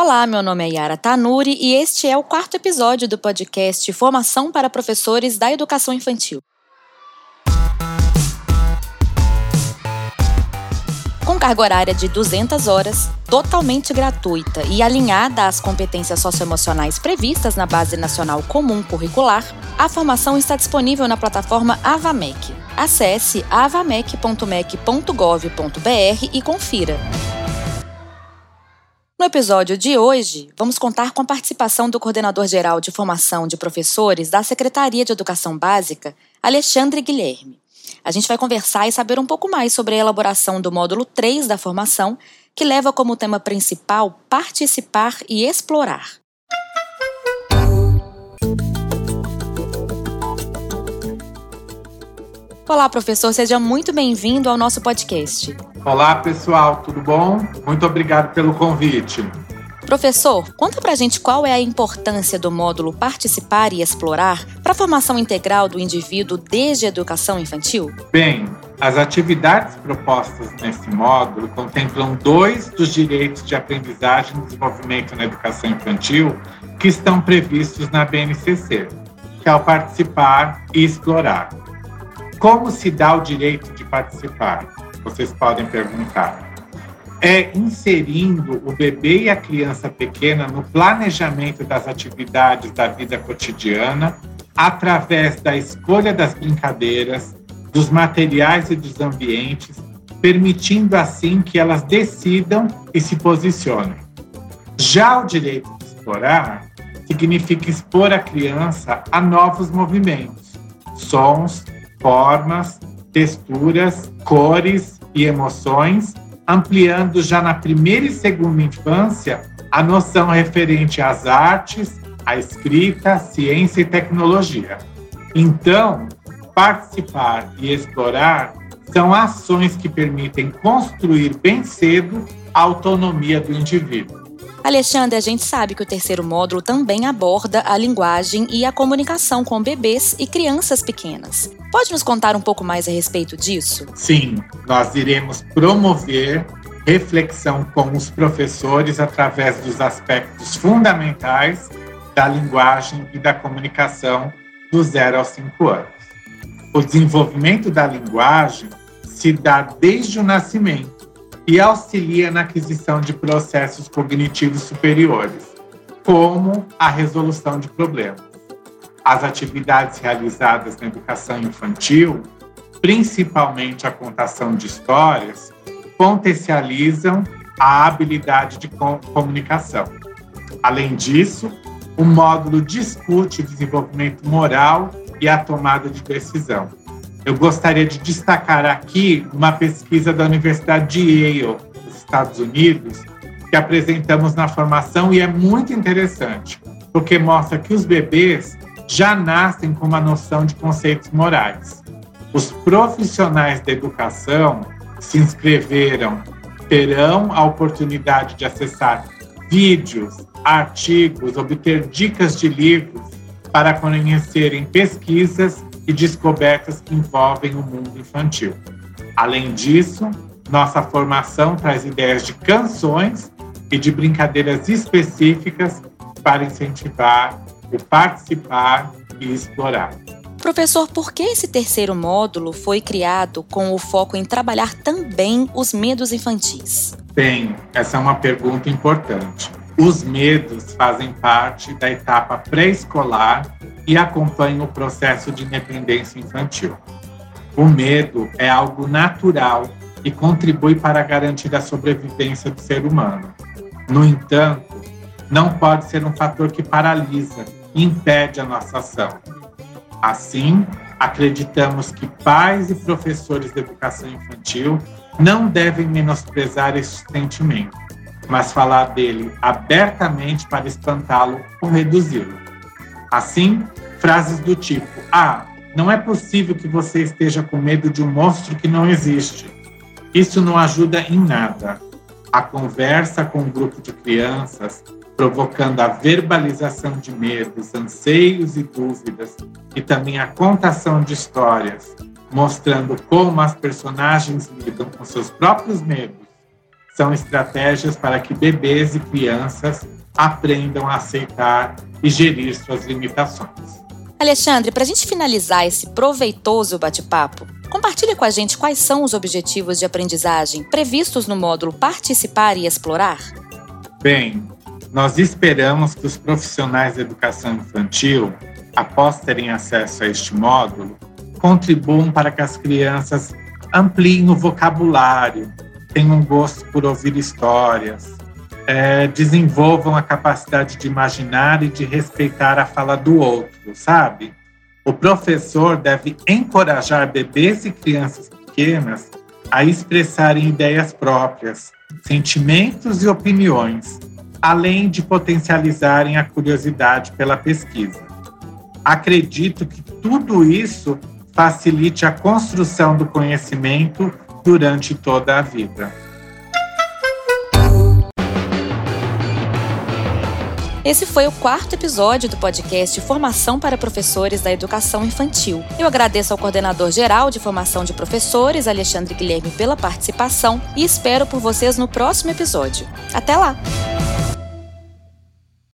Olá, meu nome é Yara Tanuri e este é o quarto episódio do podcast Formação para Professores da Educação Infantil. Com carga horária de 200 horas, totalmente gratuita e alinhada às competências socioemocionais previstas na Base Nacional Comum Curricular, a formação está disponível na plataforma Avamec. Acesse avamec.mec.gov.br e confira. No episódio de hoje, vamos contar com a participação do coordenador geral de formação de professores da Secretaria de Educação Básica, Alexandre Guilherme. A gente vai conversar e saber um pouco mais sobre a elaboração do módulo 3 da formação, que leva como tema principal participar e explorar. Olá, professor, seja muito bem-vindo ao nosso podcast. Olá, pessoal, tudo bom? Muito obrigado pelo convite. Professor, conta pra gente qual é a importância do módulo Participar e Explorar para a formação integral do indivíduo desde a educação infantil? Bem, as atividades propostas nesse módulo contemplam dois dos direitos de aprendizagem e desenvolvimento na educação infantil que estão previstos na BNCC, que é o participar e explorar. Como se dá o direito de participar? Vocês podem perguntar. É inserindo o bebê e a criança pequena no planejamento das atividades da vida cotidiana, através da escolha das brincadeiras, dos materiais e dos ambientes, permitindo assim que elas decidam e se posicionem. Já o direito de explorar significa expor a criança a novos movimentos, sons, formas, texturas, cores e emoções, ampliando já na primeira e segunda infância a noção referente às artes, à escrita, ciência e tecnologia. Então, participar e explorar são ações que permitem construir bem cedo a autonomia do indivíduo. Alexandre, a gente sabe que o terceiro módulo também aborda a linguagem e a comunicação com bebês e crianças pequenas. Pode nos contar um pouco mais a respeito disso? Sim, nós iremos promover reflexão com os professores através dos aspectos fundamentais da linguagem e da comunicação do zero aos cinco anos. O desenvolvimento da linguagem se dá desde o nascimento e auxilia na aquisição de processos cognitivos superiores, como a resolução de problemas. As atividades realizadas na educação infantil, principalmente a contação de histórias, potencializam a habilidade de comunicação. Além disso, o módulo discute o desenvolvimento moral e a tomada de decisão, eu gostaria de destacar aqui uma pesquisa da Universidade de Yale, dos Estados Unidos, que apresentamos na formação e é muito interessante, porque mostra que os bebês já nascem com uma noção de conceitos morais. Os profissionais da educação se inscreveram terão a oportunidade de acessar vídeos, artigos, obter dicas de livros para conhecerem pesquisas e descobertas que envolvem o mundo infantil. Além disso, nossa formação traz ideias de canções e de brincadeiras específicas para incentivar o participar e explorar. Professor, por que esse terceiro módulo foi criado com o foco em trabalhar também os medos infantis? Bem, essa é uma pergunta importante. Os medos fazem parte da etapa pré-escolar e acompanham o processo de independência infantil. O medo é algo natural e contribui para garantir a sobrevivência do ser humano. No entanto, não pode ser um fator que paralisa e impede a nossa ação. Assim, acreditamos que pais e professores de educação infantil não devem menosprezar esse sentimento mas falar dele abertamente para espantá-lo ou reduzi-lo. Assim, frases do tipo: Ah, não é possível que você esteja com medo de um monstro que não existe. Isso não ajuda em nada. A conversa com um grupo de crianças, provocando a verbalização de medos, anseios e dúvidas, e também a contação de histórias, mostrando como as personagens lidam com seus próprios medos são estratégias para que bebês e crianças aprendam a aceitar e gerir suas limitações. Alexandre, para a gente finalizar esse proveitoso bate-papo, compartilhe com a gente quais são os objetivos de aprendizagem previstos no módulo Participar e Explorar. Bem, nós esperamos que os profissionais da educação infantil, após terem acesso a este módulo, contribuam para que as crianças ampliem o vocabulário, tenham um gosto por ouvir histórias, é, desenvolvam a capacidade de imaginar e de respeitar a fala do outro, sabe? O professor deve encorajar bebês e crianças pequenas a expressarem ideias próprias, sentimentos e opiniões, além de potencializarem a curiosidade pela pesquisa. Acredito que tudo isso facilite a construção do conhecimento durante toda a vida. Esse foi o quarto episódio do podcast Formação para Professores da Educação Infantil. Eu agradeço ao coordenador geral de formação de professores, Alexandre Guilherme, pela participação e espero por vocês no próximo episódio. Até lá!